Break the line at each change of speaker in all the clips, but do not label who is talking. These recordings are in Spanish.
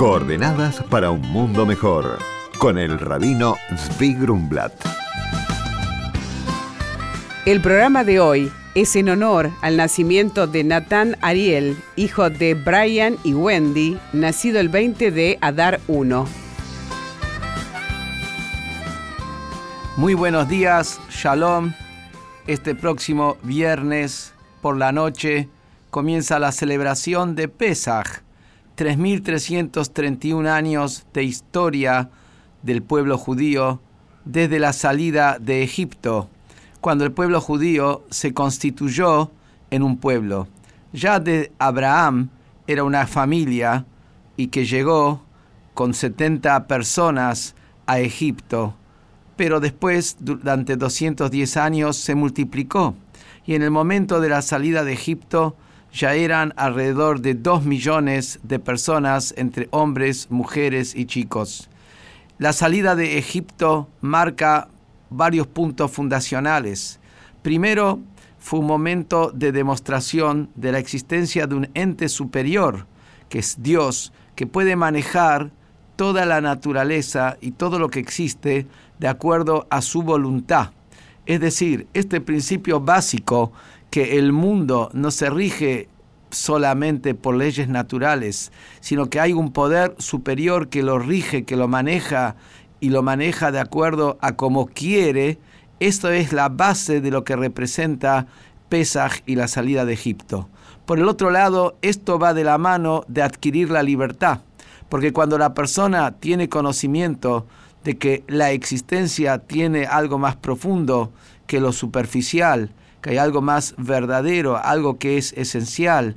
Coordenadas para un mundo mejor, con el rabino Zvi Grumblat.
El programa de hoy es en honor al nacimiento de Nathan Ariel, hijo de Brian y Wendy, nacido el 20 de Adar 1.
Muy buenos días, Shalom. Este próximo viernes por la noche comienza la celebración de Pesach, 3.331 años de historia del pueblo judío desde la salida de Egipto, cuando el pueblo judío se constituyó en un pueblo. Ya de Abraham era una familia y que llegó con 70 personas a Egipto, pero después, durante 210 años, se multiplicó y en el momento de la salida de Egipto ya eran alrededor de 2 millones de personas entre hombres, mujeres y chicos. La salida de Egipto marca varios puntos fundacionales. Primero, fue un momento de demostración de la existencia de un ente superior, que es Dios, que puede manejar toda la naturaleza y todo lo que existe de acuerdo a su voluntad. Es decir, este principio básico que el mundo no se rige solamente por leyes naturales, sino que hay un poder superior que lo rige, que lo maneja y lo maneja de acuerdo a como quiere, esto es la base de lo que representa Pesaj y la salida de Egipto. Por el otro lado, esto va de la mano de adquirir la libertad, porque cuando la persona tiene conocimiento de que la existencia tiene algo más profundo que lo superficial, que hay algo más verdadero, algo que es esencial,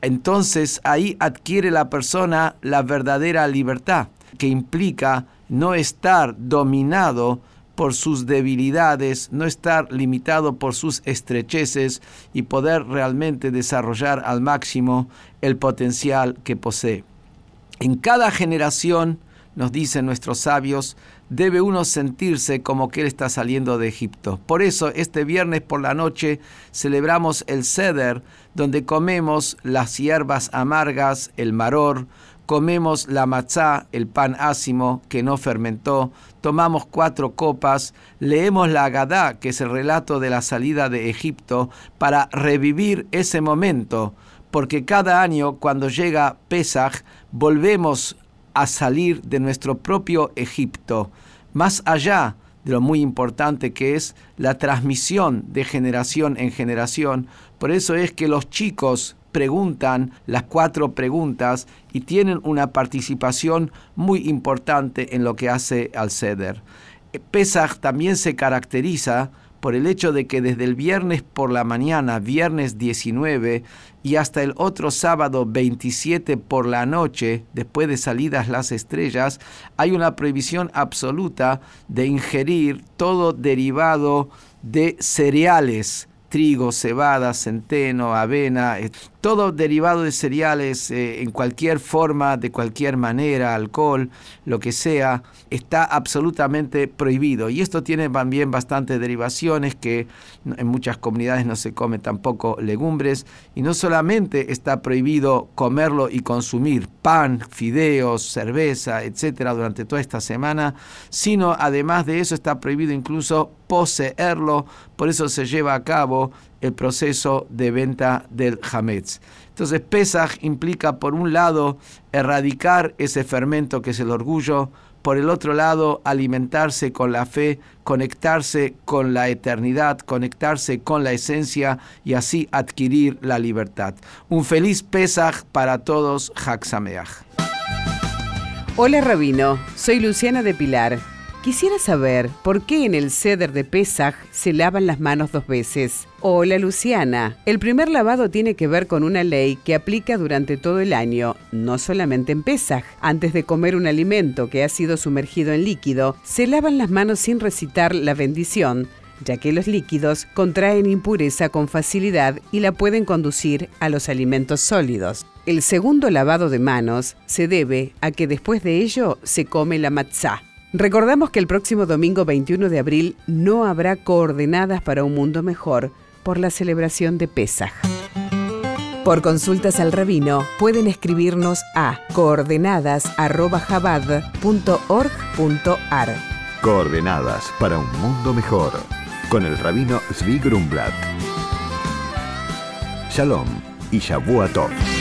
entonces ahí adquiere la persona la verdadera libertad, que implica no estar dominado por sus debilidades, no estar limitado por sus estrecheces y poder realmente desarrollar al máximo el potencial que posee. En cada generación, nos dicen nuestros sabios, debe uno sentirse como que él está saliendo de Egipto. Por eso este viernes por la noche celebramos el ceder, donde comemos las hierbas amargas, el maror, comemos la matzá, el pan ácimo que no fermentó, tomamos cuatro copas, leemos la Agadá, que es el relato de la salida de Egipto, para revivir ese momento, porque cada año cuando llega Pesach volvemos a salir de nuestro propio Egipto, más allá de lo muy importante que es la transmisión de generación en generación. Por eso es que los chicos preguntan las cuatro preguntas y tienen una participación muy importante en lo que hace al ceder. Pesach también se caracteriza por el hecho de que desde el viernes por la mañana, viernes 19, y hasta el otro sábado 27 por la noche, después de salidas las estrellas, hay una prohibición absoluta de ingerir todo derivado de cereales, trigo, cebada, centeno, avena, eh, todo derivado de cereales eh, en cualquier forma, de cualquier manera, alcohol, lo que sea, está absolutamente prohibido. Y esto tiene también bastantes derivaciones que en muchas comunidades no se come tampoco legumbres y no solamente está prohibido comerlo y consumir pan, fideos, cerveza, etcétera durante toda esta semana, sino además de eso está prohibido incluso poseerlo, por eso se lleva a cabo el proceso de venta del Hametz. Entonces Pesach implica por un lado erradicar ese fermento que es el orgullo, por el otro lado alimentarse con la fe, conectarse con la eternidad, conectarse con la esencia y así adquirir la libertad. Un feliz Pesach para todos, Sameach.
Hola Rabino, soy Luciana de Pilar. Quisiera saber por qué en el ceder de Pesaj se lavan las manos dos veces. Hola Luciana, el primer lavado tiene que ver con una ley que aplica durante todo el año, no solamente en Pesaj. Antes de comer un alimento que ha sido sumergido en líquido, se lavan las manos sin recitar la bendición, ya que los líquidos contraen impureza con facilidad y la pueden conducir a los alimentos sólidos. El segundo lavado de manos se debe a que después de ello se come la matzá Recordamos que el próximo domingo 21 de abril no habrá coordenadas para un mundo mejor por la celebración de Pesaj. Por consultas al rabino pueden escribirnos a coordenadas.jabad.org.ar.
Coordenadas para un mundo mejor. Con el rabino Zvi Grumblat. Shalom y Shavuot.